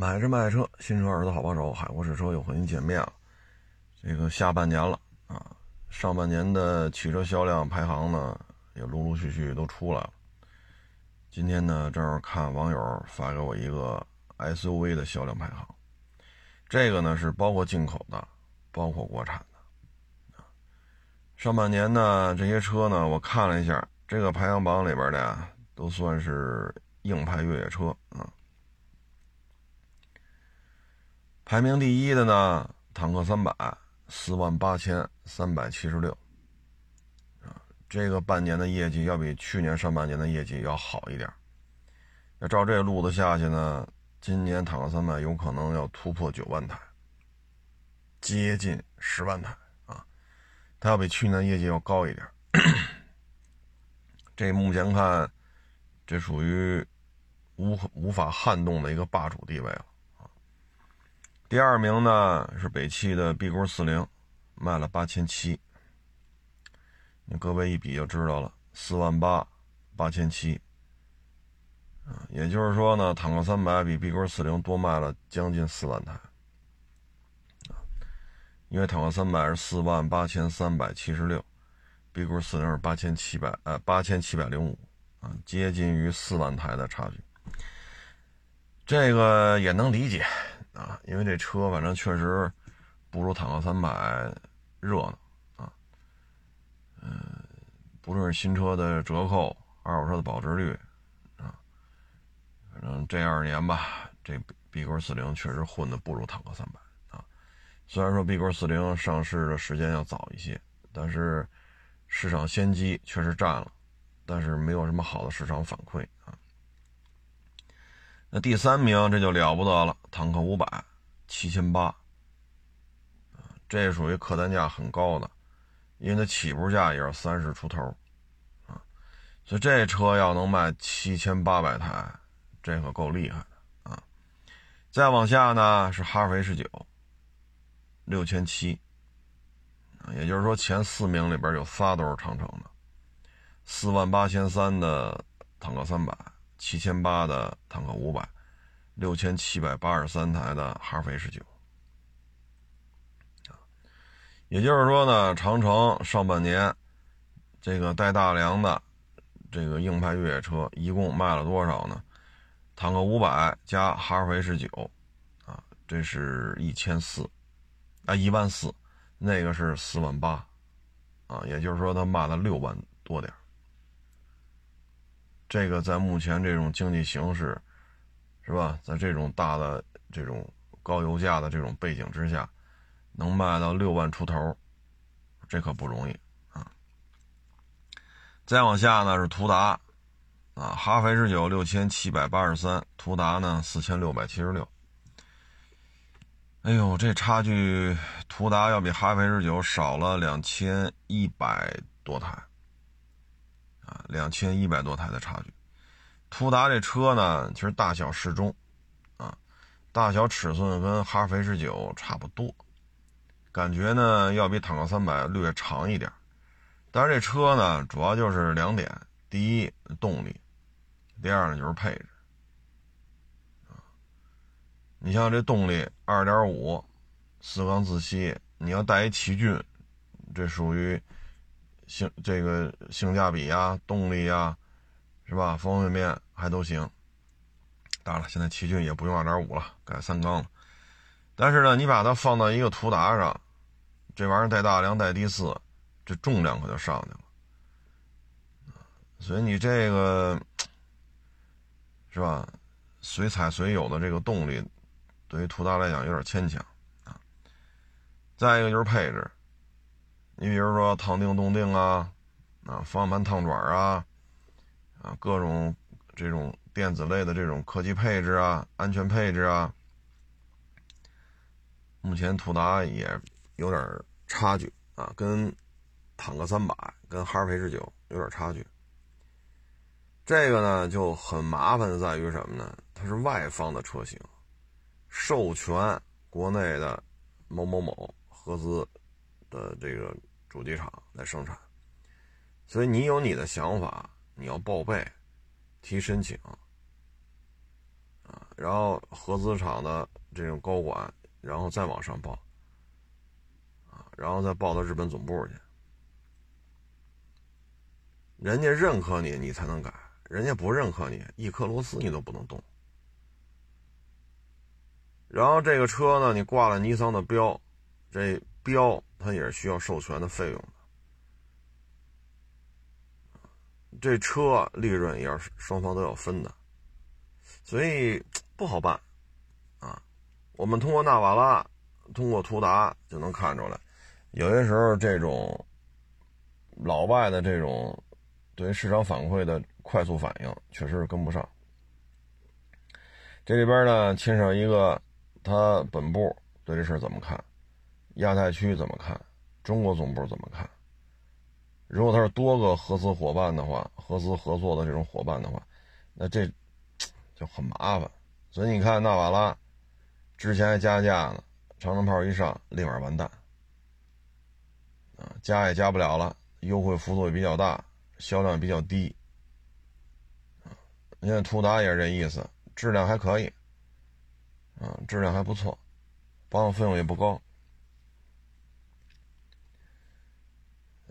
买车卖车，新车儿子好帮手，海阔试车又和您见面了。这个下半年了啊，上半年的汽车销量排行呢，也陆陆续续都出来了。今天呢，正好看网友发给我一个 SUV 的销量排行，这个呢是包括进口的，包括国产的。上半年呢，这些车呢，我看了一下，这个排行榜里边的呀，都算是硬派越野车啊。排名第一的呢，坦克三百，四万八千三百七十六，啊，这个半年的业绩要比去年上半年的业绩要好一点。要照这路子下去呢，今年坦克三百有可能要突破九万台，接近十万台啊，它要比去年业绩要高一点。这目前看，这属于无无法撼动的一个霸主地位了。第二名呢是北汽的 B 勾四零，卖了八千七。你各位一比就知道了，四万八，八千七。也就是说呢，坦克三百比 B 勾四零多卖了将近四万台。因为坦克三百是四万八千三百七十六，B 勾四零是八千七百呃八千七百零五，啊，接近于四万台的差距。这个也能理解。啊，因为这车反正确实不如坦克三百热闹啊，嗯，不论是新车的折扣，二手车的保值率啊，反正这二年吧，这 B 勾四零确实混的不如坦克三百啊。虽然说 B 勾四零上市的时间要早一些，但是市场先机确实占了，但是没有什么好的市场反馈。那第三名这就了不得了，坦克五百七千八，这属于客单价很高的，因为它起步价也是三十出头，啊，所以这车要能卖七千八百台，这可够厉害的啊！再往下呢是哈弗 H 九，六千七，也就是说前四名里边有仨都是长城的，四万八千三的坦克三百。七千八的坦克五百，六千七百八十三台的哈弗 H 九，也就是说呢，长城上半年这个带大梁的这个硬派越野车一共卖了多少呢？坦克五百加哈弗 H 九，啊，这是一千四，啊，一万四，那个是四万八，啊，也就是说他卖了六万多点。这个在目前这种经济形势，是吧？在这种大的这种高油价的这种背景之下，能卖到六万出头，这可不容易啊！再往下呢是途达，啊，哈弗 H 九六千七百八十三，途达呢四千六百七十六。哎呦，这差距，途达要比哈弗 H 九少了两千一百多台。啊，两千一百多台的差距，途达这车呢，其实大小适中，啊，大小尺寸跟哈弗 H 九差不多，感觉呢要比坦克三百略长一点，但是这车呢，主要就是两点：第一，动力；第二呢，就是配置。啊，你像这动力，二点五，四缸自吸，你要带一奇骏，这属于。性这个性价比呀，动力呀，是吧？方方面面还都行。当然了，现在奇骏也不用二点五了，改三缸了。但是呢，你把它放到一个途达上，这玩意儿带大梁带低四，这重量可就上去了。所以你这个是吧？随采随有的这个动力，对于途达来讲有点牵强啊。再一个就是配置。你比如说烫定动定啊，啊方向盘烫爪啊，啊各种这种电子类的这种科技配置啊、安全配置啊，目前途达也有点差距啊，跟坦克三百、跟哈弗 H 九有点差距。这个呢就很麻烦的在于什么呢？它是外方的车型，授权国内的某某某合资的这个。主机厂来生产，所以你有你的想法，你要报备，提申请，然后合资厂的这种高管，然后再往上报，啊，然后再报到日本总部去。人家认可你，你才能改；人家不认可你，一颗螺丝你都不能动。然后这个车呢，你挂了尼桑的标，这标它也是需要授权的费用的。这车利润也是双方都要分的，所以不好办啊。我们通过纳瓦拉，通过途达就能看出来，有些时候这种老外的这种对于市场反馈的快速反应，确实是跟不上。这里边呢，牵涉一个。他本部对这事怎么看？亚太区怎么看？中国总部怎么看？如果他是多个合资伙伴的话，合资合作的这种伙伴的话，那这 就很麻烦。所以你看，纳瓦拉之前还加价呢，长城炮一上，立马完蛋啊，加也加不了了，优惠幅度也比较大，销量也比较低啊。你看途达也是这意思，质量还可以。啊，质量还不错，保养费用也不高，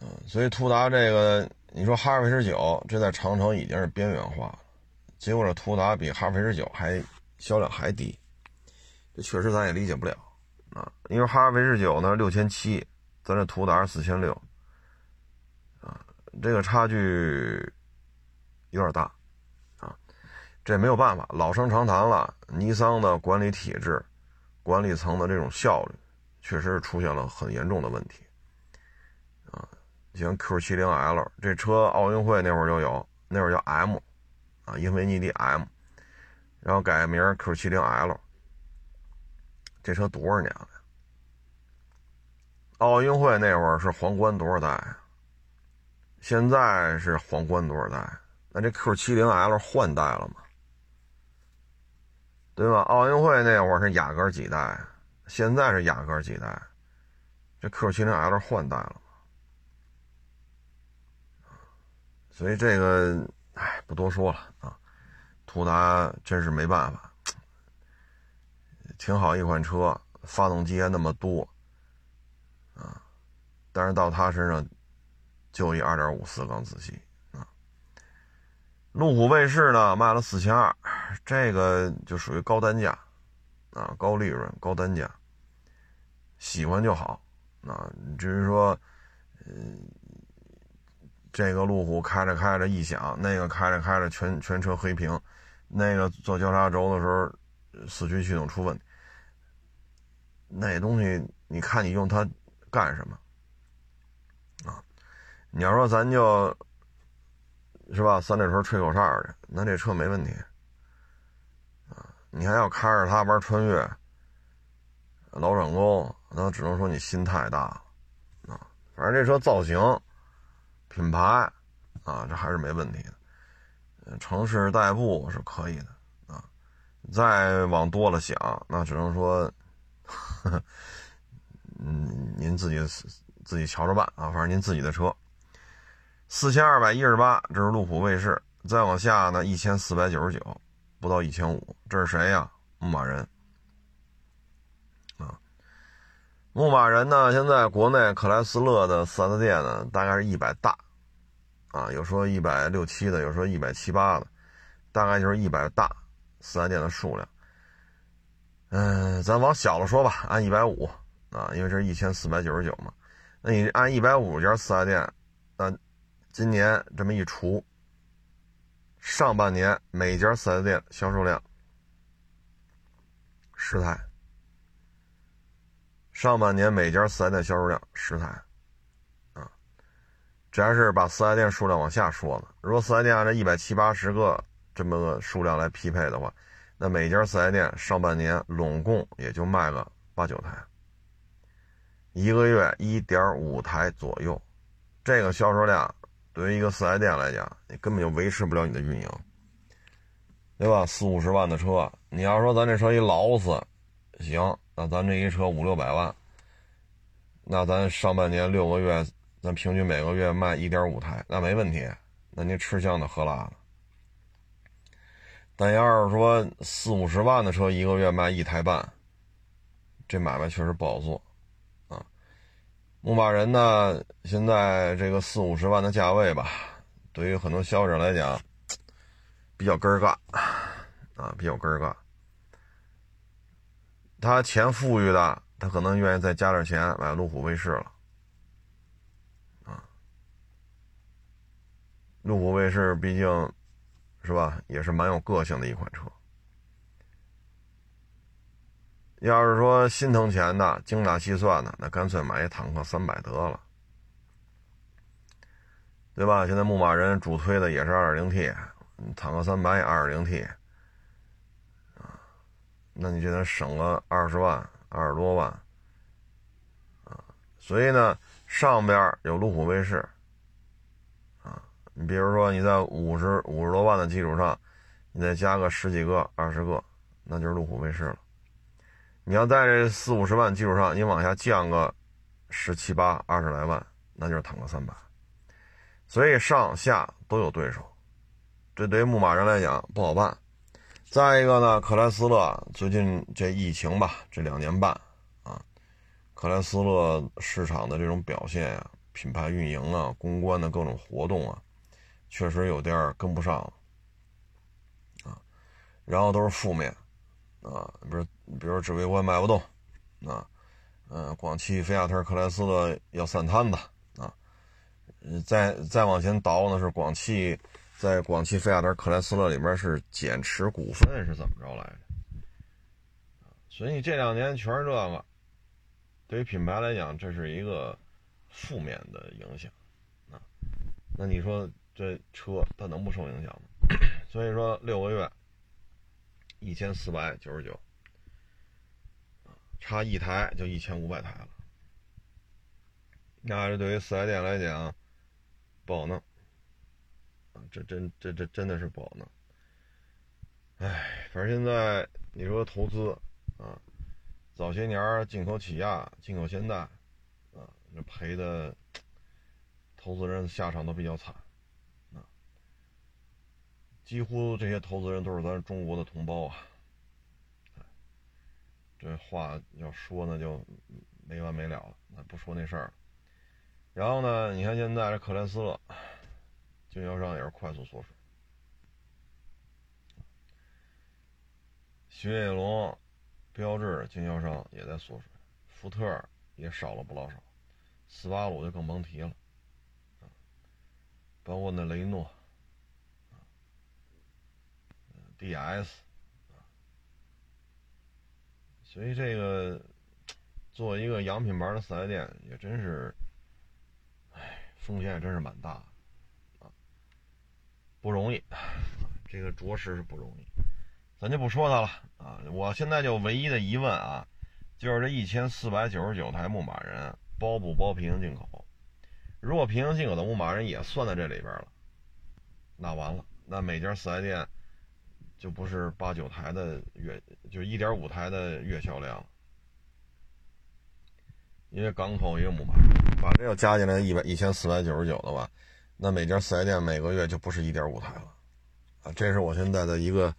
嗯，所以途达这个，你说哈弗 H 九，这在长城已经是边缘化了，结果这途达比哈弗 H 九还销量还低，这确实咱也理解不了啊，因为哈弗 H 九呢六千七，咱这途达是四千六，啊，这个差距有点大啊。这没有办法，老生常谈了。尼桑的管理体制、管理层的这种效率，确实是出现了很严重的问题。行，Q70L 这车，奥运会那会儿就有，那会儿叫 M，啊，英菲尼迪 M，然后改名 Q70L。这车多少年了？奥运会那会儿是皇冠多少代？现在是皇冠多少代？那这 Q70L 换代了吗？对吧？奥运会那会儿是雅阁几代，现在是雅阁几代，这 Q70L 换代了所以这个，哎，不多说了啊。途达真是没办法，挺好一款车，发动机还那么多，啊，但是到他身上就一2.5四缸自吸啊。路虎卫士呢，卖了四千二，这个就属于高单价，啊，高利润、高单价，喜欢就好，啊，至于说，嗯，这个路虎开着开着异响，那个开着开着全全车黑屏，那个做交叉轴的时候四驱系统出问题，那东西你看你用它干什么？啊，你要说咱就。是吧？三里屯吹口哨去，那这车没问题啊。你还要开着它玩穿越、老转沟，那只能说你心太大了啊。反正这车造型、品牌啊，这还是没问题的。城市代步是可以的啊。再往多了想，那只能说，嗯，您自己自己瞧着办啊。反正您自己的车。四千二百一十八，这是路虎卫士。再往下呢，一千四百九十九，不到一千五。这是谁呀？牧马人。啊，牧马人呢？现在国内克莱斯勒的四 S 店呢，大概是一百大，啊，有说一百六七的，有说一百七八的，大概就是一百大四 S 店的数量。嗯，咱往小了说吧，按一百五啊，因为这是一千四百九十九嘛。那你按一百五家四 S 店，那。今年这么一除，上半年每家四 S 店销售量十台，上半年每家四 S 店销售量十台，啊，这还是把四 S 店数量往下说呢。如果四 S 店按照一百七八十个这么个数量来匹配的话，那每家四 S 店上半年拢共也就卖个八九台，一个月一点五台左右，这个销售量。对于一个四 S 店来讲，你根本就维持不了你的运营，对吧？四五十万的车，你要说咱这车一劳斯，行，那咱这一车五六百万，那咱上半年六个月，咱平均每个月卖一点五台，那没问题。那您吃香的喝辣的。但要是说四五十万的车一个月卖一台半，这买卖确实不好做啊。牧马人呢，现在这个四五十万的价位吧，对于很多消费者来讲比较根儿尬啊，比较根儿尬。他钱富裕的，他可能愿意再加点钱买路虎卫士了。路虎卫士毕竟，是吧，也是蛮有个性的一款车。要是说心疼钱的、精打细算的，那干脆买一坦克三百得了，对吧？现在牧马人主推的也是 2.0T，坦克三百也 2.0T，那你就得省个二十万、二十多万，啊，所以呢，上边有路虎卫士。啊你比如说，你在五十五十多万的基础上，你再加个十几个、二十个，那就是路虎卫士了。你要在这四五十万基础上，你往下降个十七八、二十来万，那就是坦克三百。所以上下都有对手，这对于牧马人来讲不好办。再一个呢，克莱斯勒最近这疫情吧，这两年半啊，克莱斯勒市场的这种表现呀，品牌运营啊，公关的各种活动啊。确实有点跟不上，啊，然后都是负面，啊，比如比如指挥官卖不动，啊，嗯，广汽菲亚特克莱斯勒要散摊子，啊，再再往前倒呢是广汽在广汽菲亚特克莱斯勒里面是减持股份是怎么着来着？所以这两年全是这个，对于品牌来讲这是一个负面的影响，啊，那你说？这车它能不受影响吗？所以说六个月一千四百九十九，差一台就一千五百台了。那这对于四 S 店来讲不好弄这真这这真的是不好弄。哎，反正现在你说投资啊，早些年进口起亚、进口现代啊，这赔的投资人下场都比较惨。啊几乎这些投资人都是咱中国的同胞啊！这话要说呢，就没完没了了。那不说那事儿了。然后呢，你看现在这克莱斯勒经销商也是快速缩水，雪铁龙、标致经销商也在缩水，福特也少了不老少，斯巴鲁就更甭提了，包括那雷诺。D.S. 所以这个做一个洋品牌的四 S 店也真是，哎，风险也真是蛮大，不容易，这个着实是不容易。咱就不说它了啊，我现在就唯一的疑问啊，就是这一千四百九十九台牧马人包不包平行进口？如果平行进口的牧马人也算在这里边了，那完了，那每家四 S 店。就不是八九台的月，就一点五台的月销量，因为港口也有牧马，把这要加进来一百一千四百九十九的话，那每家四 S 店每个月就不是一点五台了，啊，这是我现在的一个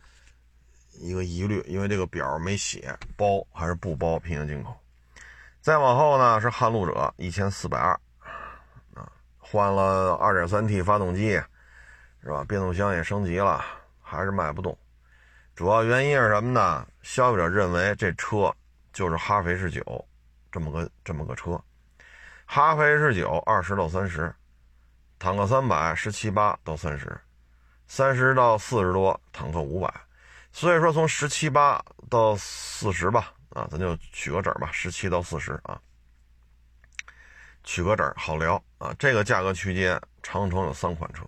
一个疑虑，因为这个表没写包还是不包平行进口。再往后呢是撼路者一千四百二，啊，换了二点三 T 发动机，是吧？变速箱也升级了，还是卖不动。主要原因是什么呢？消费者认为这车就是哈弗 H 九这么个这么个车，哈弗 H 九二十到三十，坦克三百十七八到三十，三十到四十多坦克五百，所以说从十七八到四十吧，啊，咱就取个整吧，十七到四十啊，取个整好聊啊。这个价格区间，长城有三款车，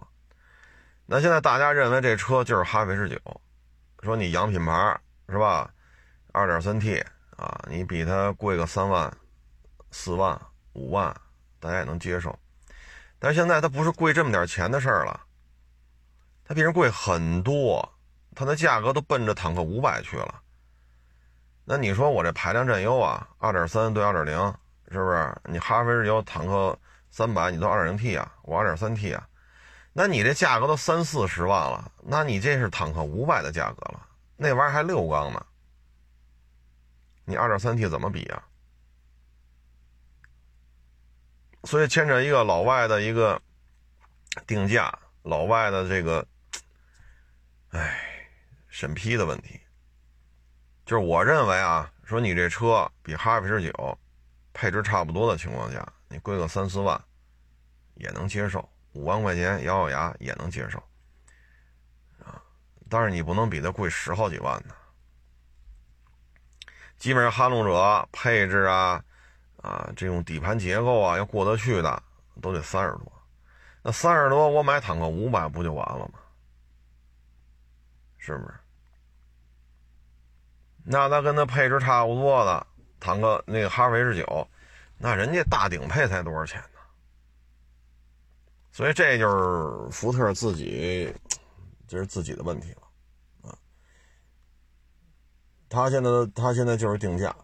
那现在大家认为这车就是哈弗 H 九。说你洋品牌是吧？二点三 T 啊，你比它贵个三万、四万、五万，大家也能接受。但是现在它不是贵这么点钱的事儿了，它比人贵很多，它的价格都奔着坦克五百去了。那你说我这排量占优啊？二点三对二点零，是不是？你哈弗有坦克三百，你都二点零 T 啊，我二点三 T 啊，那你这价格都三四十万了，那你这是坦克五百的价格了，那玩意儿还六缸呢，你二点三 T 怎么比啊？所以牵扯一个老外的一个定价，老外的这个，哎，审批的问题。就是我认为啊，说你这车比哈弗 H 九配置差不多的情况下，你贵个三四万也能接受，五万块钱咬咬牙也能接受啊。但是你不能比它贵十好几万呢。基本上撼路者配置啊。啊，这种底盘结构啊，要过得去的都得三十多。那三十多，我买坦克五百不就完了吗？是不是？那它跟它配置差不多的坦克，那个哈弗 H 九，那人家大顶配才多少钱呢？所以这就是福特自己，这是自己的问题了啊。他现在他现在就是定价，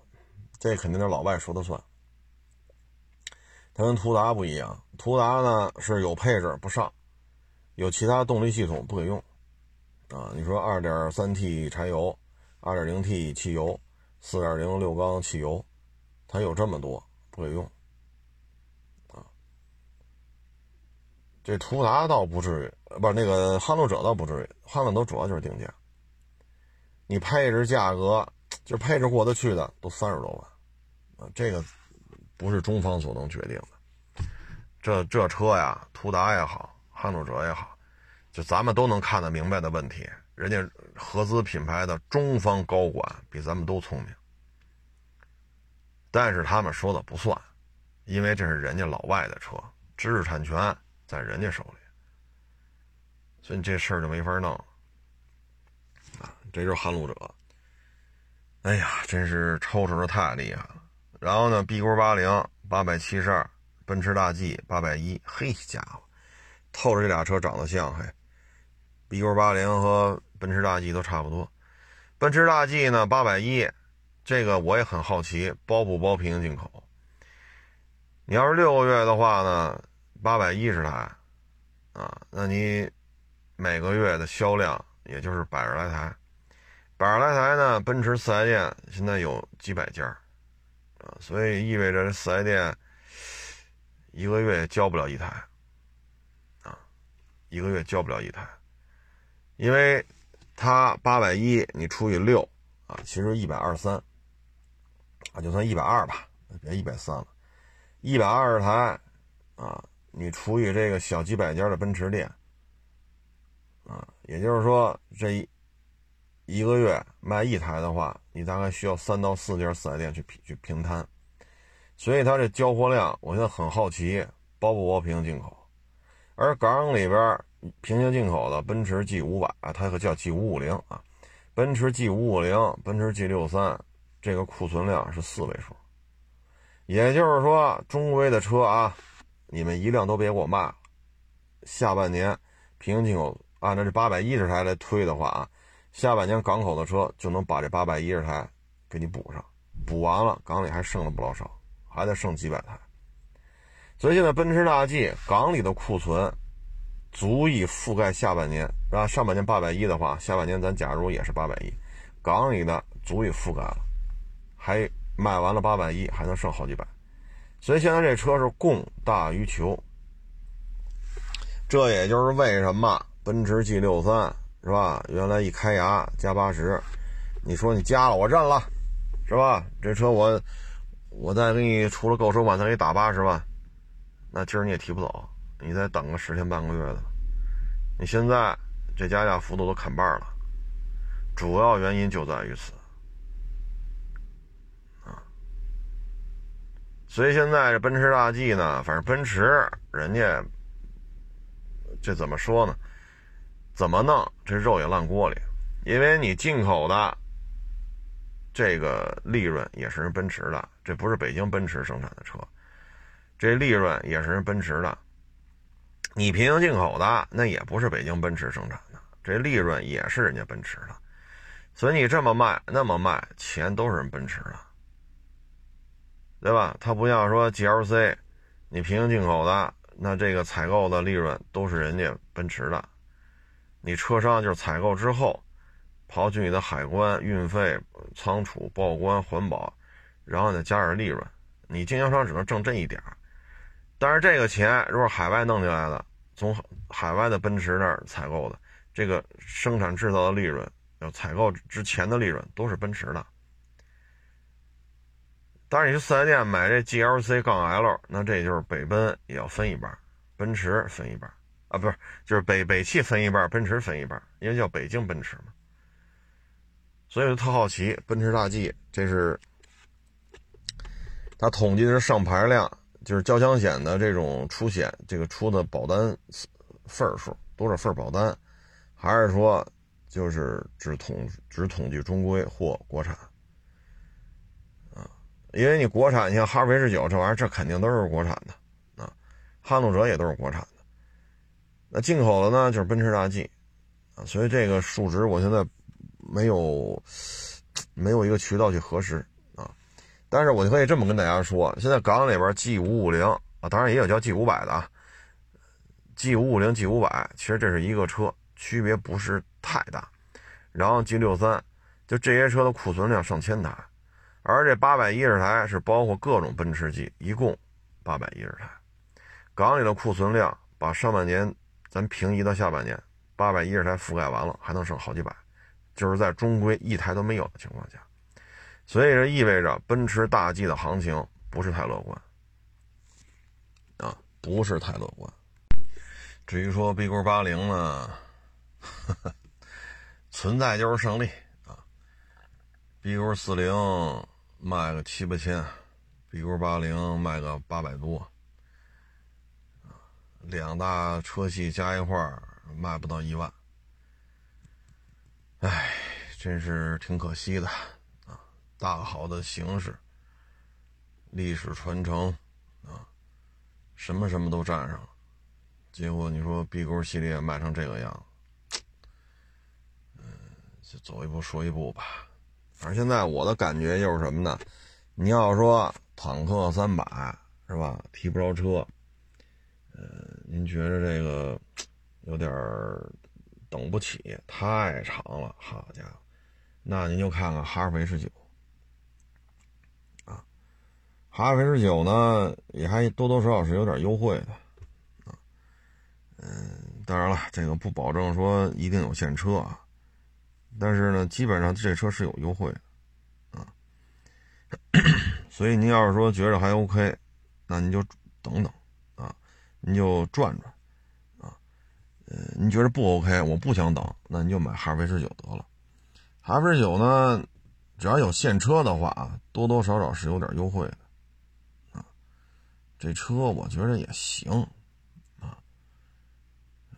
这肯定是老外说的算。它跟途达不一样，途达呢是有配置不上，有其他动力系统不给用，啊，你说 2.3T 柴油，2.0T 汽油，4.0六缸汽油，它有这么多不给用，啊，这途达倒不至于，不是那个撼路者倒不至于，撼路都主要就是定价，你配置价格就配置过得去的都三十多万，啊，这个。不是中方所能决定的，这这车呀，途达也好，撼路者也好，就咱们都能看得明白的问题，人家合资品牌的中方高管比咱们都聪明，但是他们说的不算，因为这是人家老外的车，知识产权在人家手里，所以这事儿就没法弄啊。这就是撼路者，哎呀，真是抽抽的太厉害了。然后呢，B 勾八零八百七十二，奔驰大 G 八百一，嘿家伙，透着这俩车长得像，嘿，B 勾八零和奔驰大 G 都差不多。奔驰大 G 呢八百一，这个我也很好奇，包不包平行进口？你要是六个月的话呢，八百一十台，啊，那你每个月的销量也就是百十来台，百十来台呢，奔驰四 S 店现在有几百家。所以意味着这四 S 店一个月交不了一台，啊，一个月交不了一台，因为它八百一，你除以六，啊，其实一百二三，啊，就算一百二吧，别一百三了，一百二十台，啊，你除以这个小几百家的奔驰店，啊，也就是说这一。一个月卖一台的话，你大概需要三到四家四 S 店去去平摊，所以它这交货量，我现在很好奇，包不包平行进口？而港里边平行进口的奔驰 G 五百啊，它可叫 G 五五零啊，奔驰 G 五五零、奔驰 G 六三，这个库存量是四位数，也就是说，中规的车啊，你们一辆都别给我卖，下半年平行进口按照这八百一十台来推的话啊。下半年港口的车就能把这八百一十台给你补上，补完了港里还剩了不老少，还得剩几百台。所以现在奔驰大 G 港里的库存足以覆盖下半年，啊，上半年八百一的话，下半年咱假如也是八百一，港里的足以覆盖了，还卖完了八百一，还能剩好几百。所以现在这车是供大于求，这也就是为什么奔驰 G 六三。是吧？原来一开牙加八十，你说你加了我认了，是吧？这车我我再给你除了购车款再给你打八十万，那今儿你也提不走，你再等个十天半个月的。你现在这加价幅度都砍半了，主要原因就在于此啊。所以现在这奔驰大 G 呢，反正奔驰人家这怎么说呢？怎么弄？这肉也烂锅里，因为你进口的这个利润也是人奔驰的，这不是北京奔驰生产的车，这利润也是人奔驰的。你平行进口的那也不是北京奔驰生产的，这利润也是人家奔驰的。所以你这么卖那么卖，钱都是人奔驰的，对吧？它不像说 GLC，你平行进口的那这个采购的利润都是人家奔驰的，你车商就是采购之后，刨去你的海关、运费、仓储、报关、环保，然后再加点利润，你经销商只能挣这一点儿。但是这个钱如果海外弄进来的，从海外的奔驰那儿采购的，这个生产制造的利润，要采购之前的利润都是奔驰的。当然，你去四 S 店买这 GLC 杠 L，那这就是北奔也要分一半，奔驰分一半啊，不是，就是北北汽分一半，奔驰分一半，因为叫北京奔驰嘛。所以就特好奇，奔驰大 G 这是它统计的是上牌量，就是交强险的这种出险，这个出的保单份数多少份保单，还是说就是只统只统计中规或国产？因为你国产，像哈弗 H 九这玩意儿，这肯定都是国产的啊，撼路者也都是国产的。那进口的呢，就是奔驰大 G 啊，所以这个数值我现在没有 没有一个渠道去核实啊。但是我就可以这么跟大家说，现在港里边 G 五五零啊，当然也有叫 G 五百的啊，G 五五零、G 五百，其实这是一个车，区别不是太大。然后 G 六三，就这些车的库存量上千台。而这八百一十台是包括各种奔驰 G，一共八百一十台。港里的库存量把上半年咱平移到下半年，八百一十台覆盖完了，还能剩好几百，就是在中规一台都没有的情况下，所以这意味着奔驰大 G 的行情不是太乐观啊，不是太乐观。至于说 B 勾八零呢，存在就是胜利啊，B 勾四零。卖个七八千，B 勾八零卖个八百多，两大车系加一块儿卖不到一万，哎，真是挺可惜的啊！大好的形势，历史传承啊，什么什么都占上了，结果你说 B 勾系列卖成这个样子，嗯，就走一步说一步吧。反正现在我的感觉就是什么呢？你要说坦克三百是吧？提不着车，呃，您觉得这个有点等不起，太长了，好家伙！那您就看看哈弗 H 九啊，哈弗 H 九呢也还多多少少是有点优惠的啊。嗯，当然了，这个不保证说一定有现车啊。但是呢，基本上这车是有优惠的，啊，所以您要是说觉得还 OK，那您就等等，你，就转转，啊，呃，您觉得不 OK，我不想等，那您就买哈弗 H 九得了。哈弗 H 九呢，只要有现车的话啊，多多少少是有点优惠的，啊，这车我觉得也行，啊，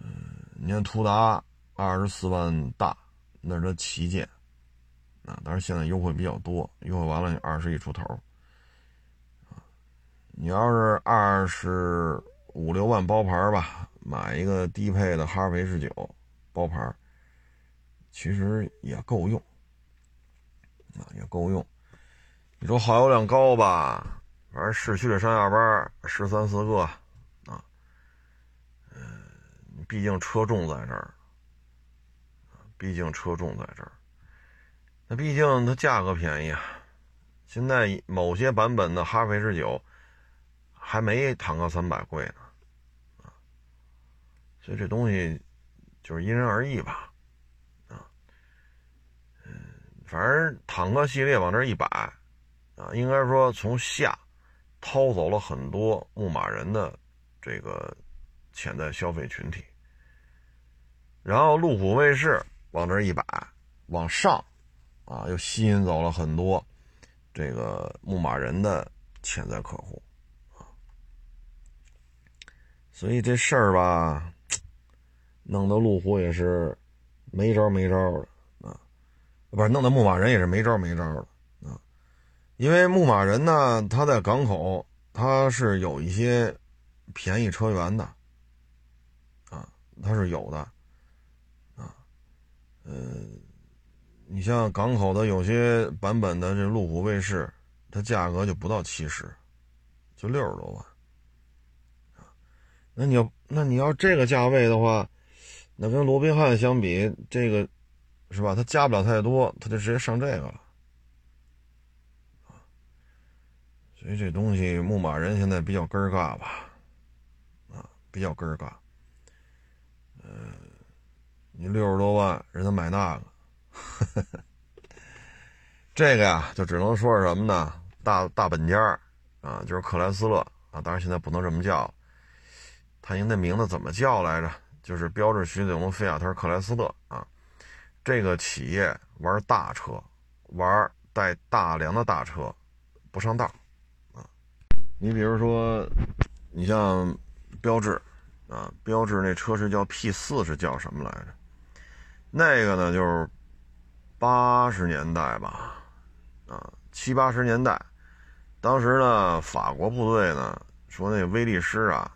嗯，你看途达二十四万大。那是它旗舰，啊，但是现在优惠比较多，优惠完了你二十亿出头，你要是二十五六万包牌吧，买一个低配的哈弗 H 九包牌，其实也够用，啊，也够用。你说耗油量高吧，反正市区里上下班十三四个，啊，嗯，毕竟车重在这儿。毕竟车重在这儿，那毕竟它价格便宜啊。现在某些版本的哈弗 H 九还没坦克三百贵呢，啊，所以这东西就是因人而异吧，啊，嗯，反正坦克系列往这一摆，啊，应该说从下掏走了很多牧马人的这个潜在消费群体，然后路虎卫士。往这一摆，往上，啊，又吸引走了很多这个牧马人的潜在客户，所以这事儿吧，弄得路虎也是没招没招的啊，不是弄得牧马人也是没招没招的啊，因为牧马人呢，他在港口他是有一些便宜车源的，啊，他是有的啊。嗯，你像港口的有些版本的这路虎卫士，它价格就不到七十，就六十多万。那你要那你要这个价位的话，那跟罗宾汉相比，这个是吧？它加不了太多，它就直接上这个了。所以这东西牧马人现在比较根儿嘎吧，啊，比较根儿嘎。嗯，你六十多万，人家买那个，呵 呵这个呀，就只能说是什么呢？大大本家啊，就是克莱斯勒啊，当然现在不能这么叫，他应那名字怎么叫来着？就是标致雪铁龙菲亚特克莱斯勒啊，这个企业玩大车，玩带大梁的大车，不上道啊。你比如说，你像标致啊，标致那车是叫 P 四，是叫什么来着？那个呢，就是八十年代吧，啊，七八十年代。当时呢，法国部队呢说那威利师啊，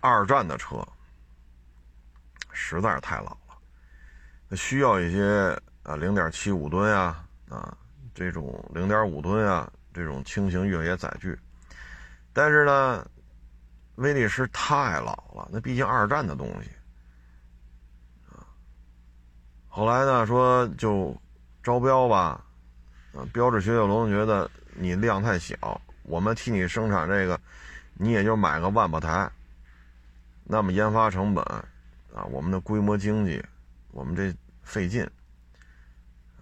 二战的车实在是太老了，需要一些啊零点七五吨呀啊这种零点五吨啊这种轻型越野载具，但是呢，威力师太老了，那毕竟二战的东西。后来呢说就招标吧，啊，标致雪铁龙觉得。你量太小，我们替你生产这个，你也就买个万把台。那么研发成本啊，我们的规模经济，我们这费劲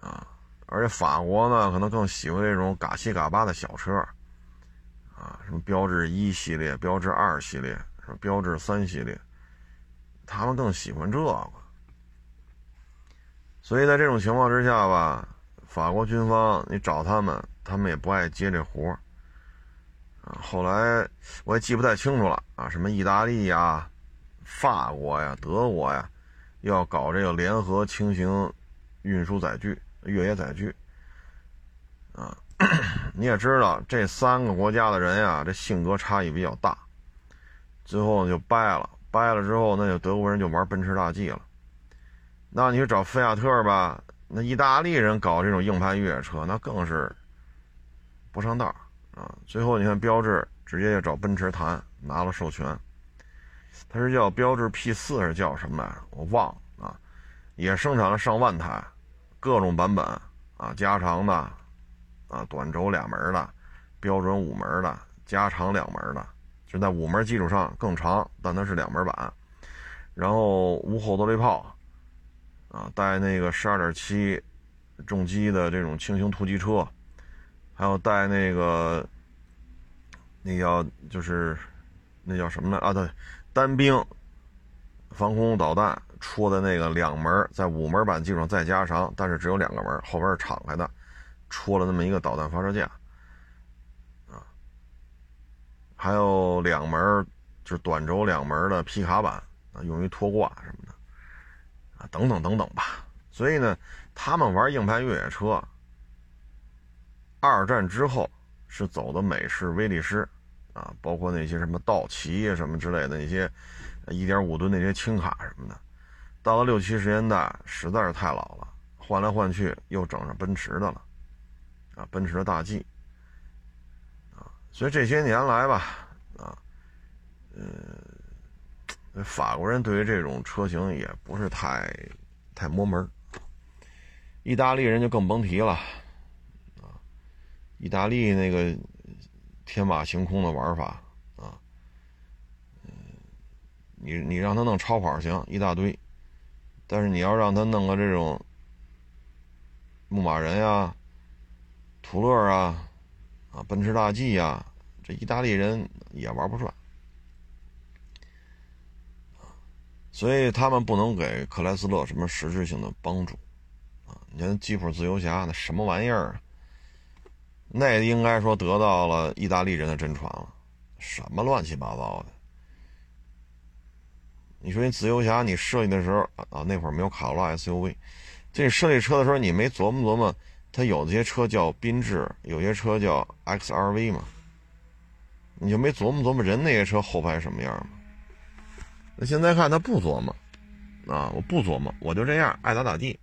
啊。而且法国呢，可能更喜欢这种嘎七嘎八的小车啊，什么标致一系列、标致二系列、什么标致三系列，他们更喜欢这个。所以在这种情况之下吧，法国军方你找他们。他们也不爱接这活儿，后来我也记不太清楚了啊，什么意大利呀、法国呀、德国呀，要搞这个联合轻型运输载具、越野载具，啊，你也知道这三个国家的人呀，这性格差异比较大，最后就掰了，掰了之后，那就德国人就玩奔驰大 G 了，那你去找菲亚特吧，那意大利人搞这种硬派越野车，那更是。不上道啊！最后你看标致直接就找奔驰谈拿了授权，它是叫标致 P 四还是叫什么来着？我忘了啊！也生产了上万台，各种版本啊，加长的啊，短轴两门的，标准五门的，加长两门的，就在五门基础上更长，但它是两门版。然后无后坐力炮啊，带那个十二点七重机的这种轻型突击车。还有带那个，那叫就是那叫什么呢？啊，对，单兵防空导弹戳的那个两门，在五门版基础上再加长，但是只有两个门，后边是敞开的，戳了那么一个导弹发射架啊。还有两门就是短轴两门的皮卡版啊，用于拖挂什么的啊，等等等等吧。所以呢，他们玩硬派越野车。二战之后是走的美式威利斯，啊，包括那些什么道奇呀什么之类的那些一点五吨那些轻卡什么的，到了六七十年代实在是太老了，换来换去又整上奔驰的了，啊，奔驰的大 G，啊，所以这些年来吧，啊，呃，法国人对于这种车型也不是太太摸门意大利人就更甭提了。啊意大利那个天马行空的玩法啊，嗯，你你让他弄超跑行一大堆，但是你要让他弄个这种牧马人呀、途乐啊、啊奔驰大 G 呀，这意大利人也玩不转所以他们不能给克莱斯勒什么实质性的帮助啊。你看吉普自由侠那什么玩意儿啊？那应该说得到了意大利人的真传了，什么乱七八糟的？你说你自由侠，你设计的时候啊，那会儿没有卡罗拉 SUV，这设计车的时候，你没琢磨琢磨，它有些车叫缤智，有些车叫 XRV 嘛？你就没琢磨琢磨人那些车后排什么样吗？那现在看他不琢磨，啊，我不琢磨，我就这样爱咋咋地。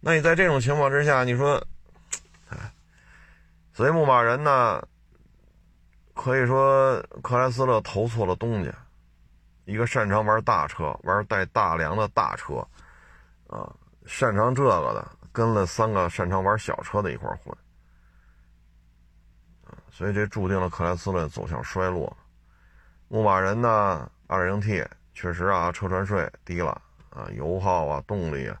那你在这种情况之下，你说？所以牧马人呢，可以说克莱斯勒投错了东家，一个擅长玩大车、玩带大梁的大车，啊，擅长这个的跟了三个擅长玩小车的一块混，所以这注定了克莱斯勒走向衰落。牧马人呢，2.0T 确实啊，车船税低了啊，油耗啊，动力啊，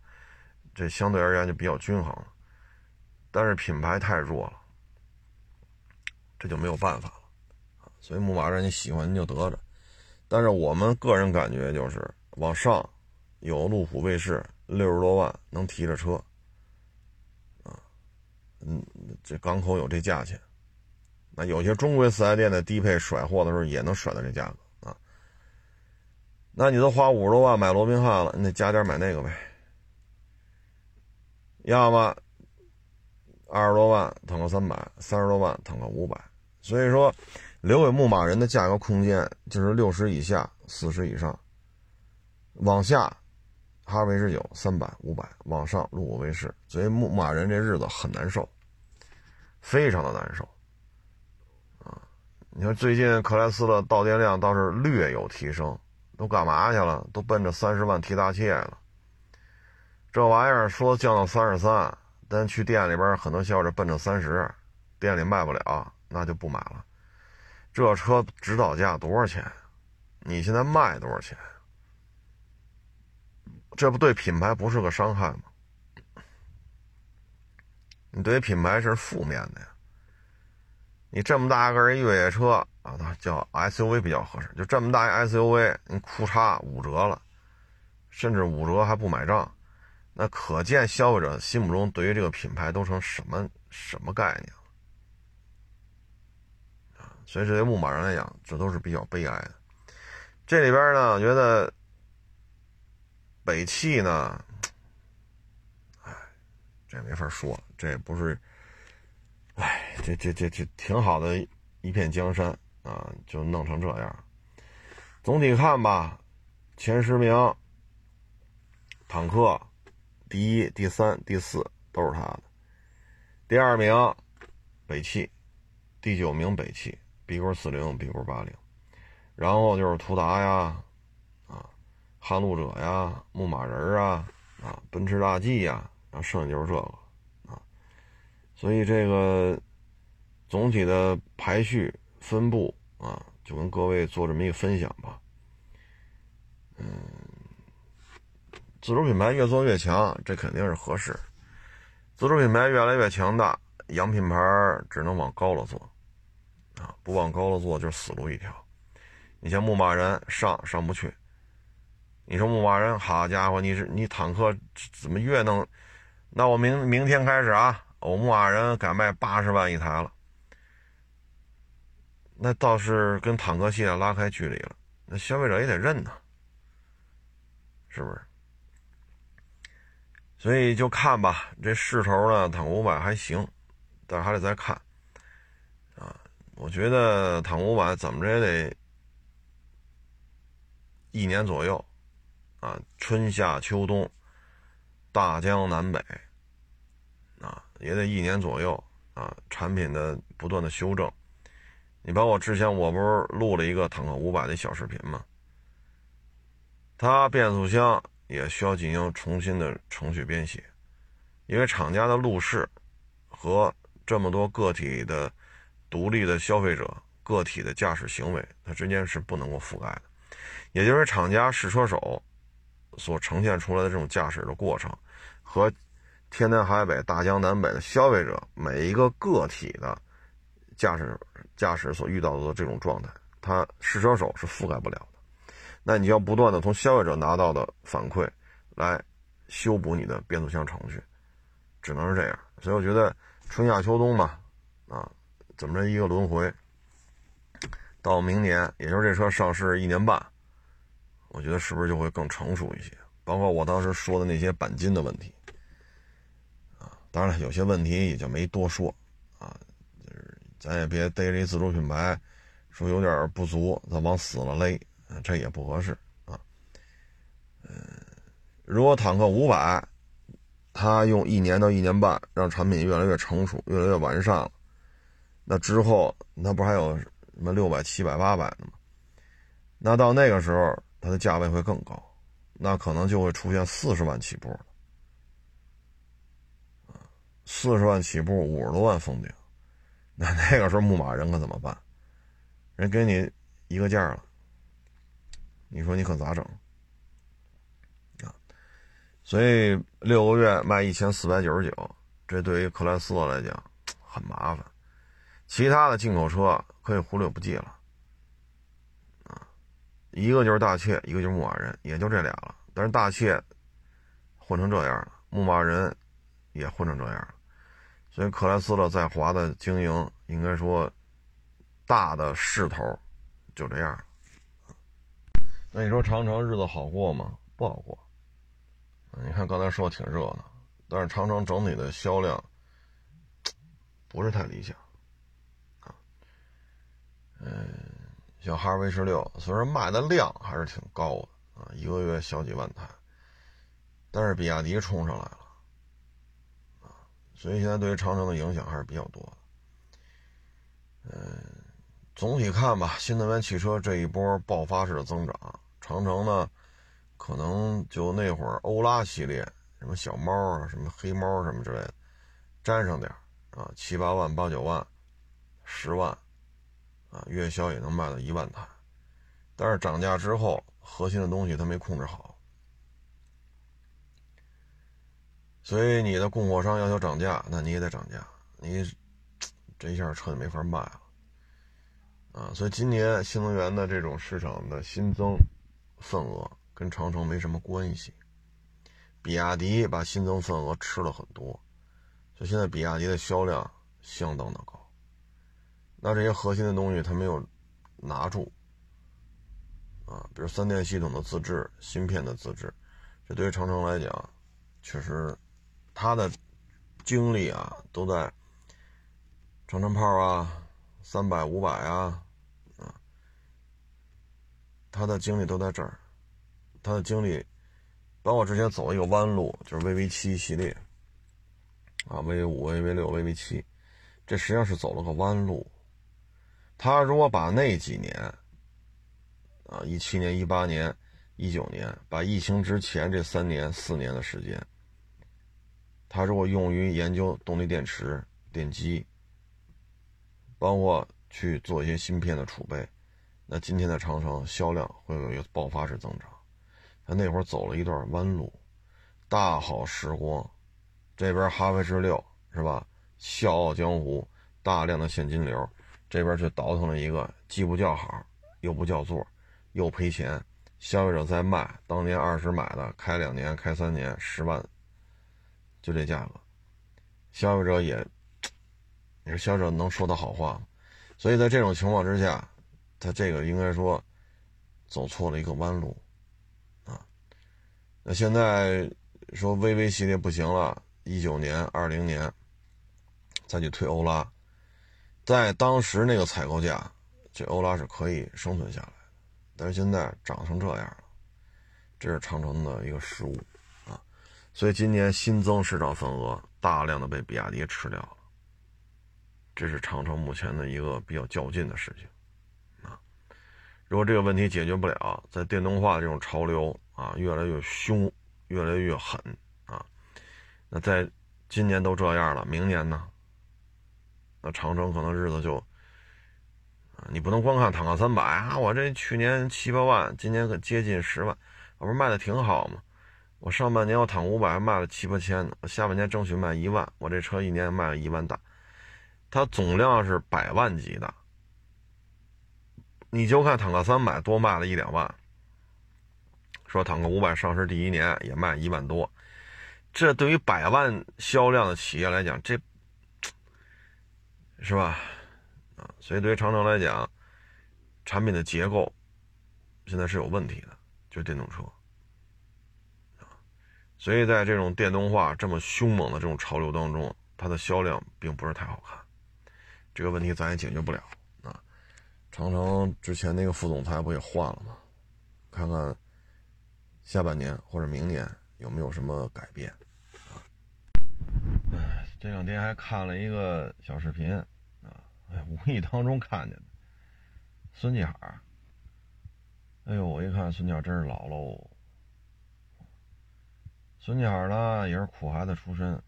这相对而言就比较均衡了，但是品牌太弱了，这就没有办法了。所以牧马人你喜欢您就得着，但是我们个人感觉就是往上有路虎卫士六十多万能提着车，啊，嗯，这港口有这价钱，那有些中规四 S 店的低配甩货的时候也能甩到这价格啊。那你都花五十多万买罗宾汉了，你得加点买那个呗，要么二十多万腾个三百，三十多万腾个五百，所以说。留给牧马人的价格空间就是六十以下、四十以上，往下，哈弗 H 九三百、五百，往上路虎卫士，所以牧马人这日子很难受，非常的难受，啊！你看最近克莱斯勒到店量倒是略有提升，都干嘛去了？都奔着三十万提大切了。这玩意儿说降到三十三，但去店里边很多销售奔着三十，店里卖不了，那就不买了。这车指导价多少钱？你现在卖多少钱？这不对品牌不是个伤害吗？你对品牌是负面的呀。你这么大个越野车啊，它叫 SUV 比较合适。就这么大一 SUV，你库差五折了，甚至五折还不买账，那可见消费者心目中对于这个品牌都成什么什么概念了？所以，这些牧马人来讲，这都是比较悲哀的。这里边呢，我觉得北汽呢，哎，这没法说，这也不是，哎，这这这这挺好的一片江山啊，就弄成这样。总体看吧，前十名，坦克第一、第三、第四都是他的，第二名北汽，第九名北汽。B 勾四零，B 勾八零，然后就是途达呀，啊，撼路者呀，牧马人啊，啊，奔驰大 G 呀，然后剩下就是这个，啊，所以这个总体的排序分布啊，就跟各位做这么一个分享吧。嗯，自主品牌越做越强，这肯定是合适。自主品牌越来越强大，洋品牌只能往高了做。啊，不往高了做就是死路一条。你像牧马人上上不去，你说牧马人，好家伙，你是你坦克怎么越弄？那我明明天开始啊，我牧马人改卖八十万一台了，那倒是跟坦克系列拉开距离了。那消费者也得认呐，是不是？所以就看吧，这势头呢，坦克五百还行，但是还得再看啊。我觉得坦克五百怎么着也得一年左右，啊，春夏秋冬，大江南北，啊，也得一年左右，啊，产品的不断的修正。你包括之前我不是录了一个坦克五百的小视频吗？它变速箱也需要进行重新的程序编写，因为厂家的路试和这么多个体的。独立的消费者个体的驾驶行为，它之间是不能够覆盖的，也就是厂家试车手所呈现出来的这种驾驶的过程，和天南海北、大江南北的消费者每一个个体的驾驶驾驶所遇到的这种状态，它试车手是覆盖不了的。那你要不断的从消费者拿到的反馈来修补你的变速箱程序，只能是这样。所以我觉得春夏秋冬嘛，啊。怎么着一个轮回？到明年，也就是这车上市一年半，我觉得是不是就会更成熟一些？包括我当时说的那些钣金的问题，啊，当然，有些问题也就没多说，啊，就是咱也别逮着一自主品牌，说有点不足，咱往死了勒，这也不合适啊。嗯，如果坦克五百，它用一年到一年半，让产品越来越成熟，越来越完善了。那之后，那不还有什么六百、七百、八百的吗。那到那个时候，它的价位会更高，那可能就会出现四十万起步的，四十万起步，五十多万封顶。那那个时候牧马人可怎么办？人给你一个价了，你说你可咋整？啊，所以六个月卖一千四百九十九，这对于克莱斯勒来讲很麻烦。其他的进口车可以忽略不计了，啊，一个就是大切，一个就是牧马人，也就这俩了。但是大切混成这样了，牧马人也混成这样了。所以，克莱斯勒在华的经营，应该说大的势头就这样。那你说长城日子好过吗？不好过。你看刚才说挺热闹，但是长城整体的销量不是太理想啊。嗯，像哈弗 H 六，虽然卖的量还是挺高的啊，一个月小几万台，但是比亚迪冲上来了啊。所以现在对于长城的影响还是比较多的。嗯，总体看吧，新能源汽车这一波爆发式的增长，长城呢，可能就那会儿欧拉系列，什么小猫啊，什么黑猫什么之类的，沾上点啊，七八万、八九万、十万，啊，月销也能卖到一万台。但是涨价之后，核心的东西它没控制好。所以你的供货商要求涨价，那你也得涨价，你 这一下车就没法卖了啊！所以今年新能源的这种市场的新增份额跟长城没什么关系，比亚迪把新增份额吃了很多，所以现在比亚迪的销量相当的高。那这些核心的东西它没有拿住啊，比如三电系统的自制、芯片的自制，这对于长城来讲确实。他的精力啊，都在长城炮啊，三百、五百，啊，他的精力都在这儿。他的精力，包括之前走一个弯路，就是 VV 七系列，啊，VV 五、VV 六、VV 七，这实际上是走了个弯路。他如果把那几年，啊，一七年、一八年、一九年，把疫情之前这三年、四年的时间。他如果用于研究动力电池、电机，包括去做一些芯片的储备，那今天的长城销量会有一个爆发式增长。他那会儿走了一段弯路，大好时光，这边哈弗 H 六是吧？笑傲江湖，大量的现金流，这边却倒腾了一个既不叫好，又不叫座，又赔钱。消费者在卖，当年二十买的，开两年、开三年，十万。就这价格，消费者也，你说消费者能说他好话吗？所以在这种情况之下，他这个应该说走错了一个弯路啊。那现在说 VV 系列不行了，一九年、二零年再去推欧拉，在当时那个采购价，这欧拉是可以生存下来的，但是现在涨成这样了，这是长城的一个失误啊。所以今年新增市场份额大量的被比亚迪吃掉了，这是长城目前的一个比较较劲的事情。如果这个问题解决不了，在电动化这种潮流啊越来越凶、越来越狠啊，那在今年都这样了，明年呢？那长城可能日子就，你不能光看坦克三百啊，我这去年七八万，今年可接近十万，我不是卖的挺好吗？我上半年我坦五百还卖了七八千呢，我下半年争取卖一万，我这车一年卖了一万大，它总量是百万级的，你就看坦克三百多卖了一两万，说坦克五百上市第一年也卖一万多，这对于百万销量的企业来讲，这是吧？啊，所以对于长城来讲，产品的结构现在是有问题的，就是电动车。所以在这种电动化这么凶猛的这种潮流当中，它的销量并不是太好看，这个问题咱也解决不了。长城之前那个副总裁不也换了吗？看看下半年或者明年有没有什么改变？哎，这两天还看了一个小视频啊，哎，无意当中看见的，孙继海，哎呦，我一看孙继海真是老喽。孙继海呢，也是苦孩子出身。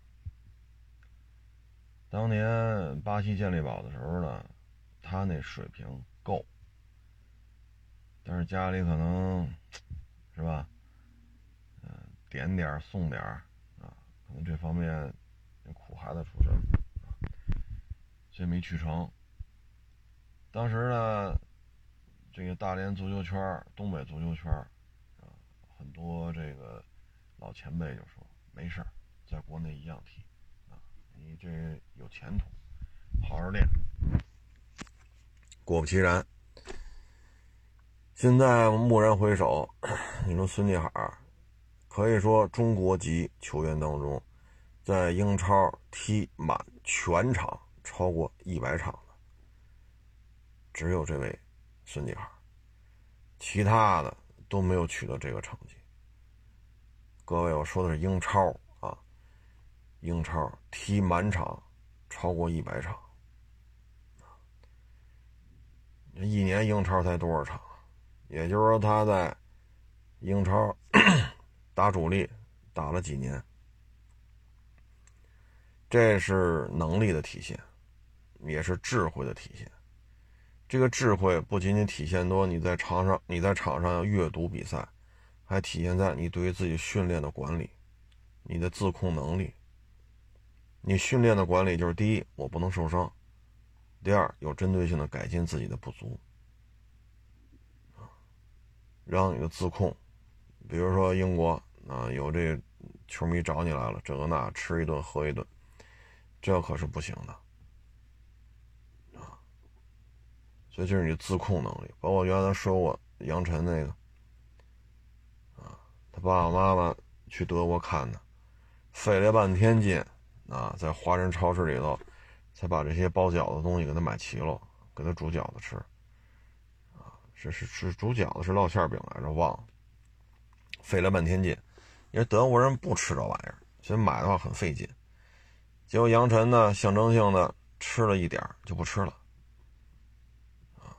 当年巴西健力宝的时候呢，他那水平，但是家里可能，是吧？嗯，点点送点啊，可能这方面苦孩子出身啊，所以没去成。当时呢，这个大连足球圈、东北足球圈啊，很多这个。老前辈就说：“没事儿，在国内一样踢，啊，你这有前途，好好练。”果不其然，现在蓦然回首，你说孙继海，可以说中国籍球员当中，在英超踢满全场超过一百场的，只有这位孙继海，其他的都没有取得这个成绩。各位，我说的是英超啊，英超踢满场超过一百场，一年英超才多少场？也就是说他在英超打主力打了几年，这是能力的体现，也是智慧的体现。这个智慧不仅仅体现多你在场上，你在场上要阅读比赛。还体现在你对于自己训练的管理，你的自控能力。你训练的管理就是：第一，我不能受伤；第二，有针对性的改进自己的不足。让你的自控，比如说英国啊，有这球迷找你来了，这个那吃一顿喝一顿，这可是不行的啊。所以这是你自控能力。包括原来说过杨晨那个。啊，他爸爸妈妈去德国看的，费了半天劲啊，在华人超市里头才把这些包饺子东西给他买齐了，给他煮饺子吃。啊，是是是煮饺子是烙馅饼来着，忘了。费了半天劲，因为德国人不吃这玩意儿，所以买的话很费劲。结果杨晨呢，象征性的吃了一点就不吃了。啊，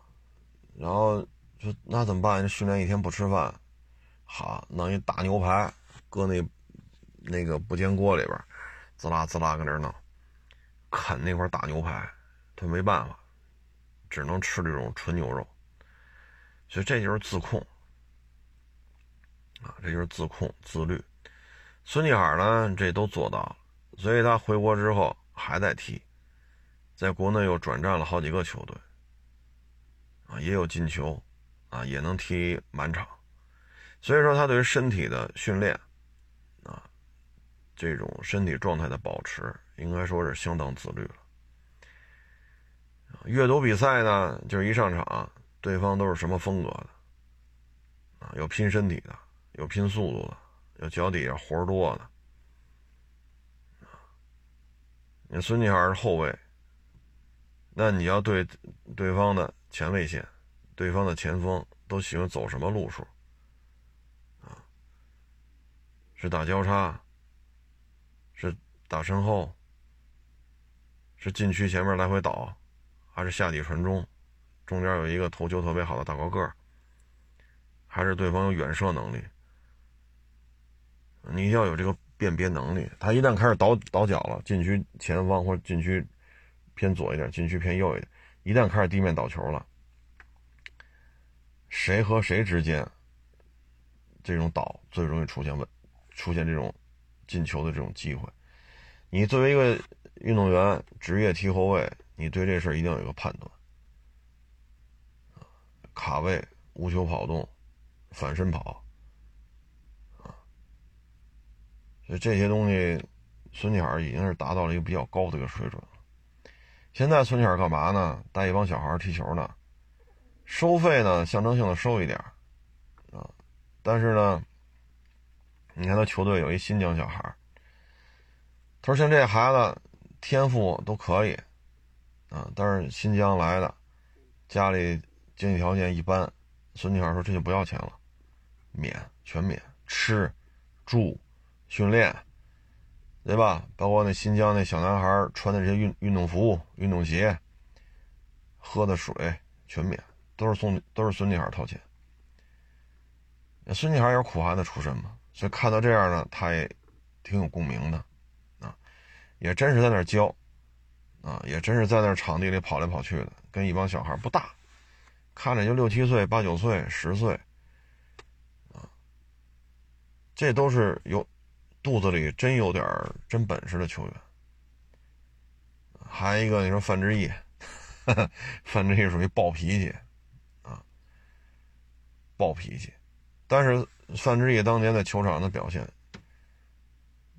然后说那怎么办？训练一天不吃饭。好，弄一大牛排，搁那那个不煎锅里边，滋啦滋啦搁那弄，啃那块大牛排，他没办法，只能吃这种纯牛肉。所以这就是自控啊，这就是自控自律。孙继海呢，这都做到了，所以他回国之后还在踢，在国内又转战了好几个球队，啊，也有进球，啊，也能踢满场。所以说，他对于身体的训练，啊，这种身体状态的保持，应该说是相当自律了。阅读比赛呢，就是一上场，对方都是什么风格的，啊，有拼身体的，有拼速度的，有脚底下活多的，你孙继海是后卫，那你要对对方的前卫线、对方的前锋都喜欢走什么路数啊？是打交叉，是打身后，是禁区前面来回倒，还是下底传中？中间有一个头球特别好的大高个还是对方有远射能力？你要有这个辨别能力。他一旦开始倒倒脚了，禁区前方或者禁区偏左一点，禁区偏右一点，一旦开始地面倒球了，谁和谁之间这种倒最容易出现问？出现这种进球的这种机会，你作为一个运动员，职业踢后卫，你对这事儿一定要有个判断。卡位、无球跑动、反身跑，啊，所以这些东西，孙继海已经是达到了一个比较高的一个水准了。现在孙继海干嘛呢？带一帮小孩踢球呢，收费呢，象征性的收一点啊，但是呢。你看他球队有一新疆小孩他说像这孩子天赋都可以，啊，但是新疆来的，家里经济条件一般，孙女儿说这就不要钱了，免全免吃住训练，对吧？包括那新疆那小男孩穿的这些运运动服、运动鞋，喝的水全免，都是送都是孙女儿掏钱。孙女孩也是苦孩子出身嘛，所以看到这样呢，他也挺有共鸣的啊，也真是在那教啊，也真是在那场地里跑来跑去的，跟一帮小孩不大，看着就六七岁、八九岁、十岁啊，这都是有肚子里真有点真本事的球员。还有一个，你说范志毅，范志毅属于暴脾气啊，暴脾气。但是范志毅当年在球场上的表现，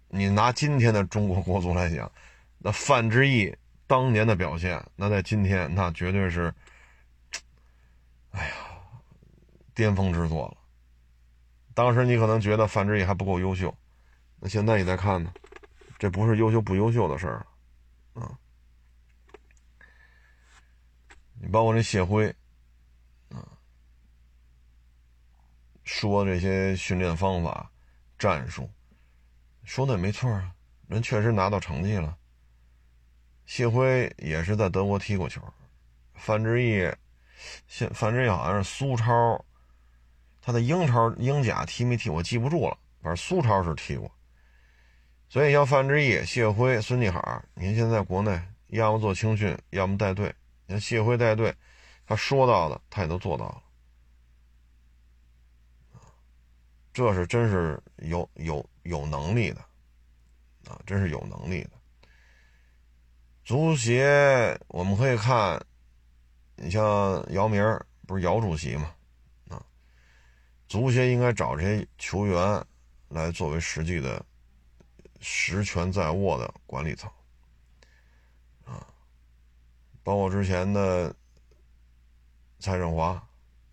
你拿今天的中国国足来讲，那范志毅当年的表现，那在今天那绝对是，哎呀，巅峰之作了。当时你可能觉得范志毅还不够优秀，那现在你再看呢，这不是优秀不优秀的事儿，啊。你包括这谢辉，啊，说这些训练方法、战术，说的也没错啊，人确实拿到成绩了。谢辉也是在德国踢过球，范志毅，现范志毅好像是苏超，他的英超、英甲踢没踢我记不住了，反正苏超是踢过。所以像范志毅、谢辉、孙继海，您现在国内要么做青训，要么带队。你看谢辉带队，他说到的他也都做到了，这是真是有有有能力的，啊，真是有能力的。足协我们可以看，你像姚明不是姚主席吗，足协应该找这些球员来作为实际的实权在握的管理层啊。包括之前的蔡振华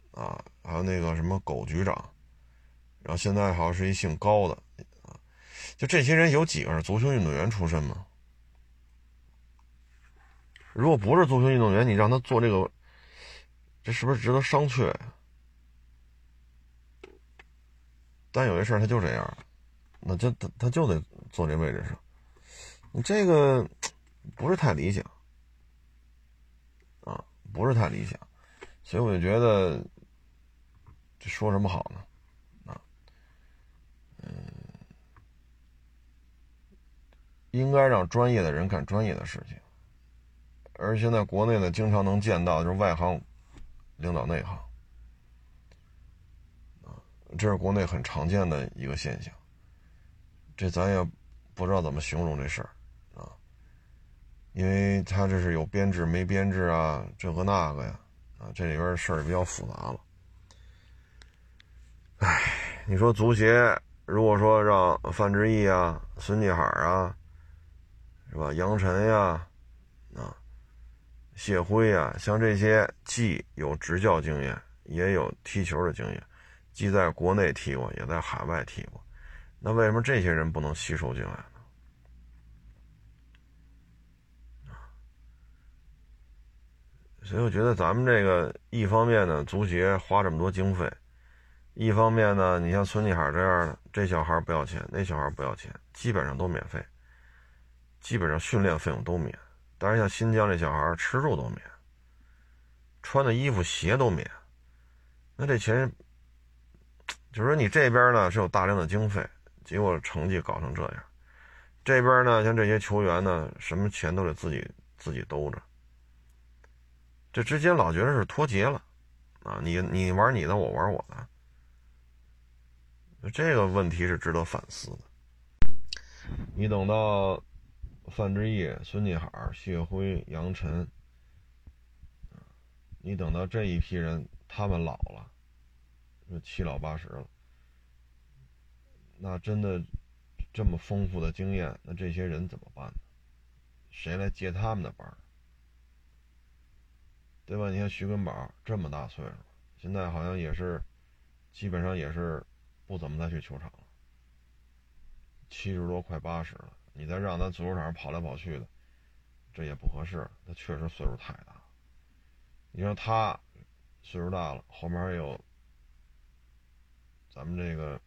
啊，还有那个什么狗局长，然后现在好像是一姓高的啊，就这些人有几个是足球运动员出身吗？如果不是足球运动员，你让他做这个，这是不是值得商榷？但有些事儿他就这样，那就他他就得坐这位置上，你这个不是太理想。啊不是太理想，所以我就觉得，这说什么好呢？啊，嗯，应该让专业的人干专业的事情，而现在国内呢，经常能见到就是外行领导内行，这是国内很常见的一个现象，这咱也不知道怎么形容这事儿啊。因为他这是有编制没编制啊，这个那个呀，啊，这里边事儿比较复杂了。哎，你说足协如果说让范志毅啊、孙继海啊，是吧？杨晨呀，啊，谢辉呀，像这些既有执教经验，也有踢球的经验，既在国内踢过，也在海外踢过，那为什么这些人不能吸收进来呢？所以我觉得咱们这个一方面呢，足协花这么多经费；一方面呢，你像孙继海这样的，这小孩不要钱，那小孩不要钱，基本上都免费，基本上训练费用都免。但是像新疆这小孩吃住都免，穿的衣服鞋都免。那这钱，就是说你这边呢是有大量的经费，结果成绩搞成这样；这边呢，像这些球员呢，什么钱都得自己自己兜着。这之间老觉得是脱节了，啊，你你玩你的，我玩我的，这个问题是值得反思的。你等到范志毅、孙继海、谢辉、杨晨，你等到这一批人他们老了，七老八十了，那真的这么丰富的经验，那这些人怎么办呢？谁来接他们的班？对吧？你看徐根宝这么大岁数，现在好像也是，基本上也是不怎么再去球场了，七十多快八十了。你再让他足球场上跑来跑去的，这也不合适。他确实岁数太大。你说他岁数大了，后面还有咱们这个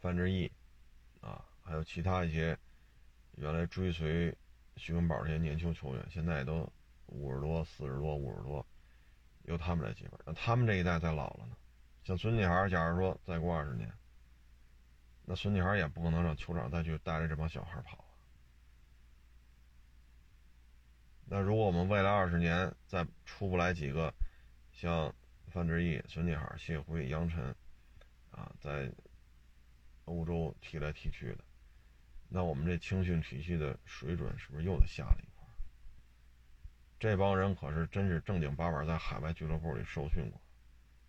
范志毅啊，还有其他一些原来追随徐根宝这些年轻球员，现在都。五十多、四十多、五十多，有他们这几辈，那他们这一代再老了呢？像孙继海，假如说再过二十年，那孙继海也不可能让酋长再去带着这帮小孩跑。那如果我们未来二十年再出不来几个像范志毅、孙继海、谢辉、杨晨啊，在欧洲踢来踢去的，那我们这青训体系的水准是不是又得下了一块？这帮人可是真是正经八百在海外俱乐部里受训过，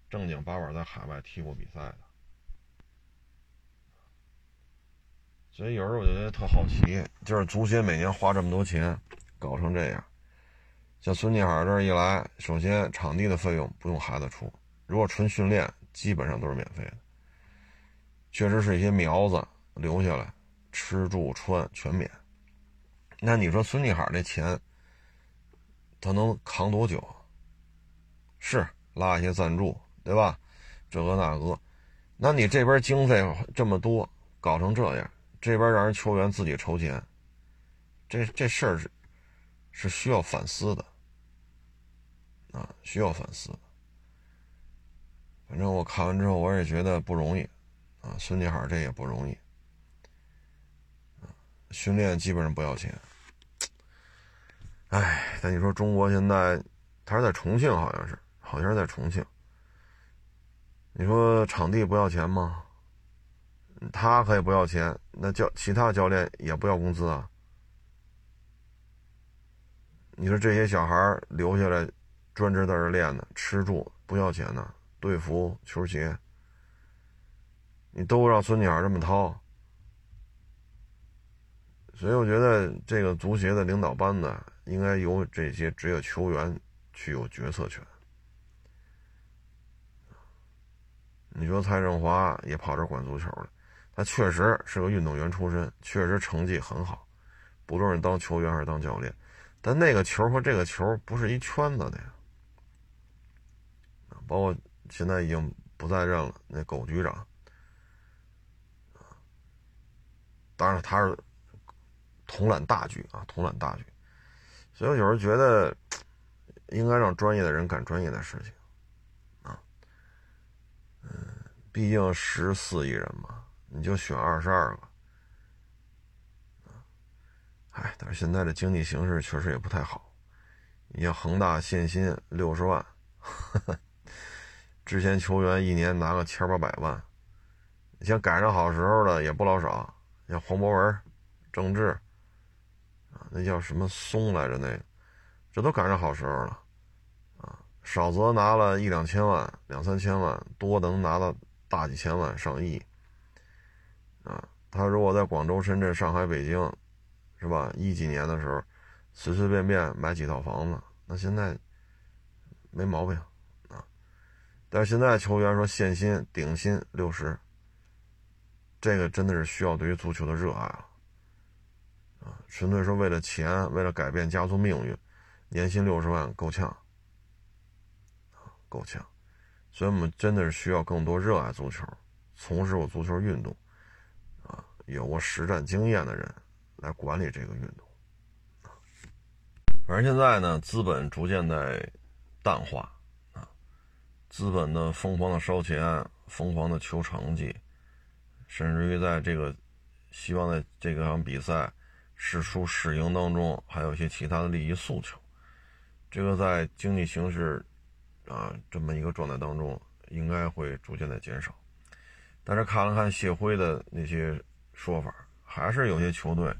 正经八百在海外踢过比赛的。所以有时候我就觉得特好奇，就是足协每年花这么多钱搞成这样。像孙继海这一来，首先场地的费用不用孩子出，如果纯训练，基本上都是免费的。确实是一些苗子留下来，吃住穿全免。那你说孙继海这钱，他能扛多久？是拉一些赞助，对吧？这个那个，那你这边经费这么多，搞成这样。这边让人球员自己筹钱，这这事儿是是需要反思的啊，需要反思。反正我看完之后，我也觉得不容易啊。孙继海这也不容易训练基本上不要钱。哎，但你说中国现在，他是在重庆，好像是，好像是在重庆。你说场地不要钱吗？他可以不要钱，那教其他教练也不要工资啊？你说这些小孩留下来，专职在这练的，吃住不要钱呢？队服、球鞋，你都让孙继海这么掏，所以我觉得这个足协的领导班子应该由这些职业球员去有决策权。你说蔡振华也跑这管足球了。他确实是个运动员出身，确实成绩很好，不论是当球员还是当教练。但那个球和这个球不是一圈子的呀。包括现在已经不在任了，那狗局长，当然他是统揽大局啊，统揽大局。所以我有时候觉得，应该让专业的人干专业的事情，啊，嗯，毕竟十四亿人嘛。你就选二十二个，哎，但是现在的经济形势确实也不太好。你像恒大限薪六十万，之前球员一年拿个千八百万，你像赶上好时候的也不老少，像黄博文、郑智，啊，那叫什么松来着？那个，这都赶上好时候了，啊，少则拿了一两千万、两三千万，多能拿到大几千万、上亿。啊，他如果在广州、深圳、上海、北京，是吧？一几年的时候，随随便便买几套房子，那现在没毛病。但是现在球员说限薪顶薪六十，这个真的是需要对于足球的热爱了啊！纯粹说为了钱，为了改变家族命运，年薪六十万够呛啊，够呛。所以我们真的是需要更多热爱足球、从事过足球运动。啊有过实战经验的人来管理这个运动，反正现在呢，资本逐渐在淡化，资本的疯狂的烧钱，疯狂的求成绩，甚至于在这个希望在这个场比赛是输是赢当中，还有一些其他的利益诉求，这个在经济形势啊这么一个状态当中，应该会逐渐的减少。但是看了看谢辉的那些。说法还是有些球队，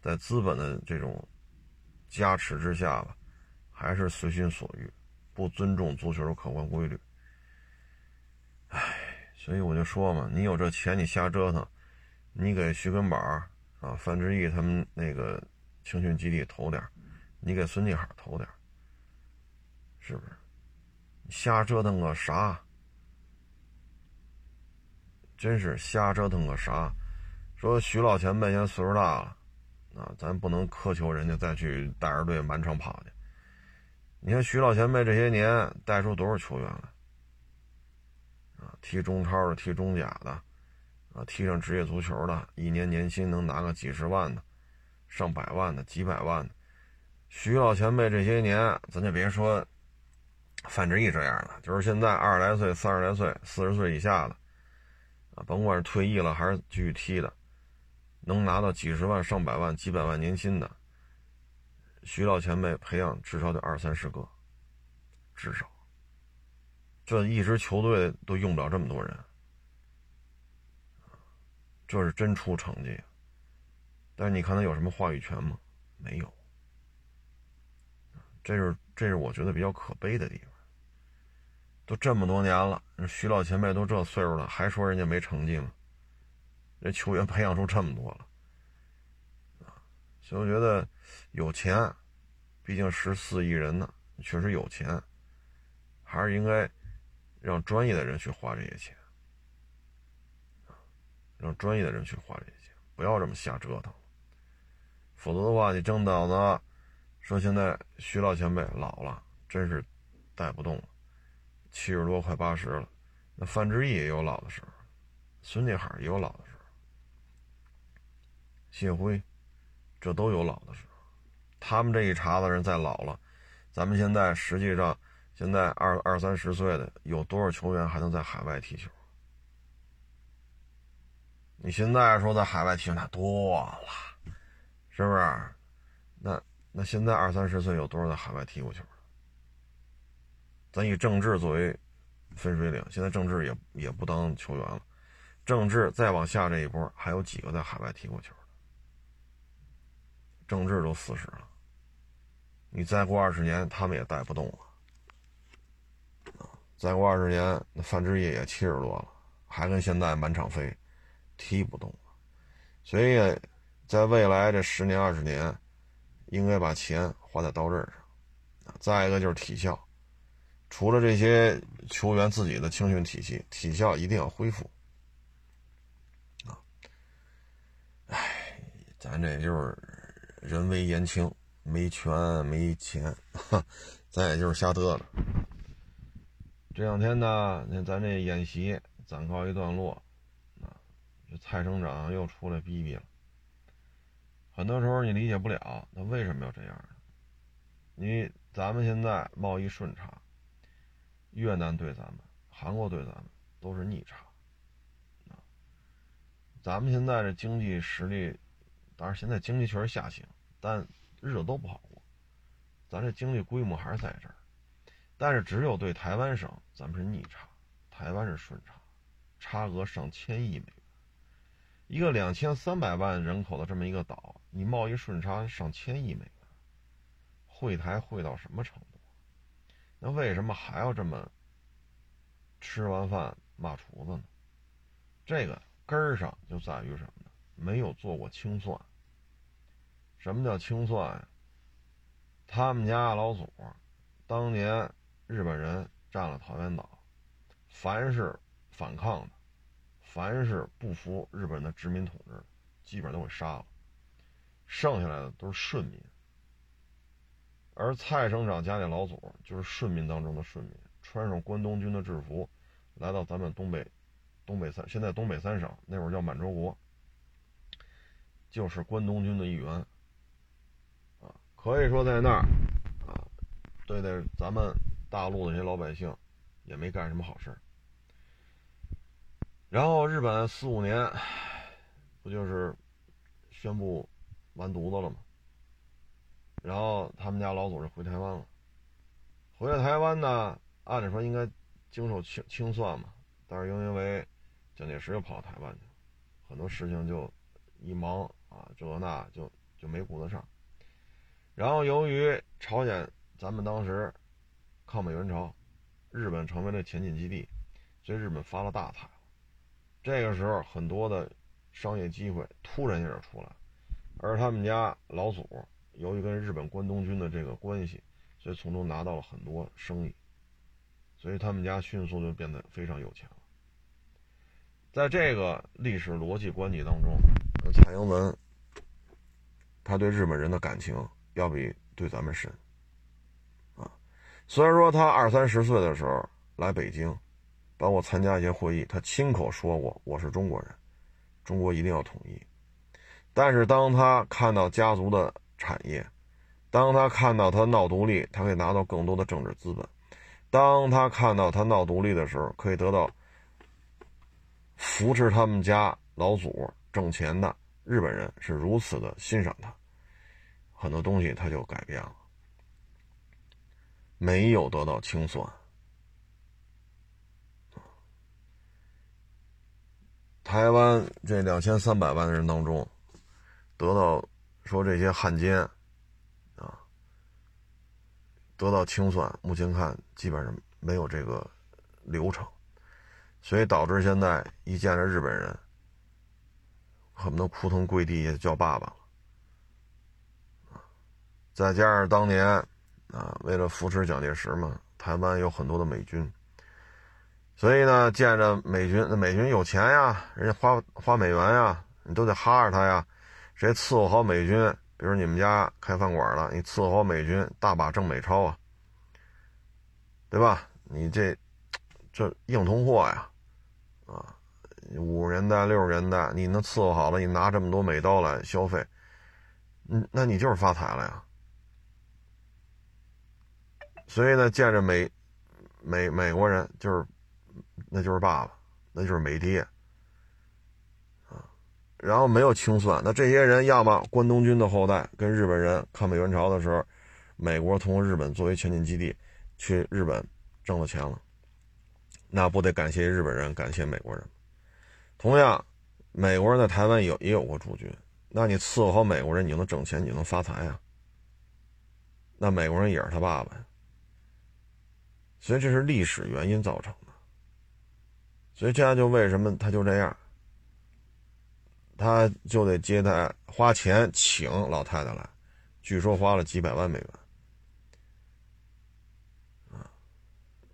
在资本的这种加持之下吧，还是随心所欲，不尊重足球的客观规律。唉，所以我就说嘛，你有这钱，你瞎折腾，你给徐根宝啊、范志毅他们那个青训基地投点你给孙继海投点是不是？瞎折腾个啥？真是瞎折腾个啥？说徐老前辈现在岁数大了，啊，咱不能苛求人家再去带着队满场跑去。你看徐老前辈这些年带出多少球员来，啊，踢中超的，踢中甲的，啊，踢上职业足球的，一年年薪能拿个几十万的，上百万的，几百万的。徐老前辈这些年，咱就别说范志毅这样的，就是现在二十来岁、三十来岁、四十岁以下的，啊，甭管是退役了还是继续踢的，能拿到几十万、上百万、几百万年薪的，徐老前辈培养至少得二三十个，至少，这一支球队都用不了这么多人，这是真出成绩。但是你看他有什么话语权吗？没有，这是这是我觉得比较可悲的地方。都这么多年了，徐老前辈都这岁数了，还说人家没成绩吗？这球员培养出这么多了，所以我觉得有钱，毕竟十四亿人呢，确实有钱，还是应该让专业的人去花这些钱，让专业的人去花这些钱，不要这么瞎折腾。否则的话，你郑导子说现在徐老前辈老了，真是带不动了。七十多快八十了，那范志毅也有老的时候，孙继海也有老的时候，谢辉，这都有老的时候。他们这一茬子人再老了，咱们现在实际上现在二二三十岁的有多少球员还能在海外踢球？你现在说在海外踢球那多了，是不是？那那现在二三十岁有多少在海外踢过球？咱以郑智作为分水岭，现在郑智也也不当球员了。郑智再往下这一波，还有几个在海外踢过球的？郑智都四十了，你再过二十年，他们也带不动了。再过二十年，那范志毅也七十多了，还跟现在满场飞，踢不动了。所以，在未来这十年二十年，应该把钱花在刀刃上。再一个就是体校。除了这些球员自己的青训体系，体校一定要恢复。啊，哎，咱这就是人微言轻，没权没钱，咱也就是瞎嘚了。这两天呢，那咱这演习暂告一段落，啊，这蔡省长又出来逼逼了。很多时候你理解不了，他为什么要这样呢？你咱们现在贸易顺差。越南对咱们，韩国对咱们都是逆差，啊，咱们现在这经济实力，当然现在经济确实下行，但日子都不好过，咱这经济规模还是在这儿，但是只有对台湾省，咱们是逆差，台湾是顺差，差额上千亿美元，一个两千三百万人口的这么一个岛，你贸易顺差上千亿美元，汇台汇到什么程度？那为什么还要这么吃完饭骂厨子呢？这个根儿上就在于什么呢？没有做过清算。什么叫清算呀？他们家老祖当年日本人占了桃园岛，凡是反抗的，凡是不服日本的殖民统治，基本都给杀了，剩下来的都是顺民。而蔡省长家里老祖就是顺民当中的顺民，穿上关东军的制服，来到咱们东北，东北三现在东北三省那会儿叫满洲国，就是关东军的一员，啊，可以说在那儿，啊，对待咱们大陆的这些老百姓，也没干什么好事然后日本四五年，不就是宣布完犊子了吗？然后他们家老祖就回台湾了，回了台湾呢，按理说应该经受清清算嘛，但是又因为蒋介石又跑到台湾去了，很多事情就一忙啊，这那就就没顾得上。然后由于朝鲜咱们当时抗美援朝，日本成为了前进基地，所以日本发了大财。这个时候很多的商业机会突然间就出来，而他们家老祖。由于跟日本关东军的这个关系，所以从中拿到了很多生意，所以他们家迅速就变得非常有钱了。在这个历史逻辑关系当中，蔡英文他对日本人的感情要比对咱们深。虽然说他二三十岁的时候来北京，帮我参加一些会议，他亲口说过我是中国人，中国一定要统一。但是当他看到家族的产业，当他看到他闹独立，他可以拿到更多的政治资本，当他看到他闹独立的时候，可以得到扶持他们家老祖挣钱的日本人是如此的欣赏他，很多东西他就改变了，没有得到清算。台湾这两千三百万人当中，得到说这些汉奸啊，得到清算，目前看基本上没有这个流程，所以导致现在一见着日本人，恨不得扑通跪地叫爸爸了再加上当年啊，为了扶持蒋介石嘛，台湾有很多的美军。所以呢，见着美军，那美军有钱呀，人家花花美元呀，你都得哈着他呀。谁伺候好美军？比如你们家开饭馆了，你伺候好美军，大把挣美钞啊，对吧？你这这硬通货呀，啊，五十年代、六十年代，你能伺候好了，你拿这么多美刀来消费，嗯，那你就是发财了呀。所以呢，见着美美美国人就是。那就是爸爸，那就是美爹，啊，然后没有清算，那这些人要么关东军的后代，跟日本人抗美援朝的时候，美国通过日本作为前进基地，去日本挣了钱了，那不得感谢日本人，感谢美国人。同样，美国人在台湾有也有过驻军，那你伺候好美国人，你就能挣钱，你就能发财啊。那美国人也是他爸爸呀，所以这是历史原因造成的。所以这样就为什么他就这样，他就得接待花钱请老太太来，据说花了几百万美元，啊，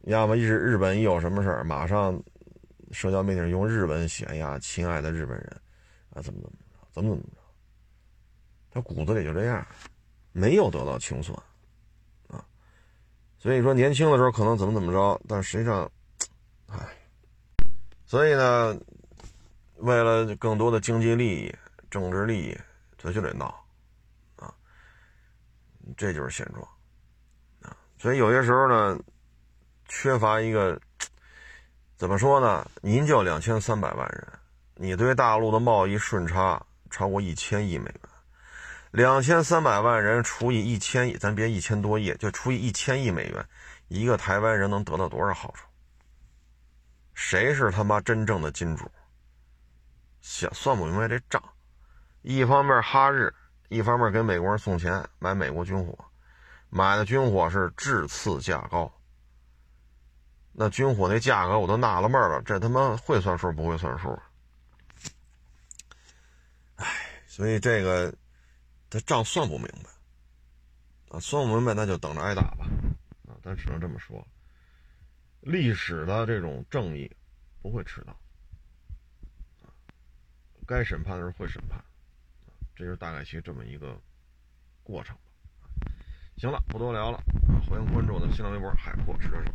要么一是日本一有什么事儿，马上社交媒体上用日文写呀，亲爱的日本人，啊，怎么怎么着，怎么怎么着，他骨子里就这样，没有得到清算，所以说年轻的时候可能怎么怎么着，但实际上，唉。所以呢，为了更多的经济利益、政治利益，他就得闹，啊，这就是现状，啊，所以有些时候呢，缺乏一个怎么说呢？您就两千三百万人，你对大陆的贸易顺差超过一千亿美元，两千三百万人除以一千亿，咱别一千多亿，就除以一千亿美元，一个台湾人能得到多少好处？谁是他妈真正的金主？想算不明白这账，一方面哈日，一方面给美国人送钱买美国军火，买的军火是质次价高。那军火那价格我都纳了闷了，这他妈会算数不会算数？哎，所以这个这账算不明白啊，算不明白那就等着挨打吧啊，咱只能这么说。历史的这种正义不会迟到，该审判的时候会审判，这就是大概其这么一个过程。行了，不多聊了，啊欢迎关注我的新浪微博“海阔试车手”。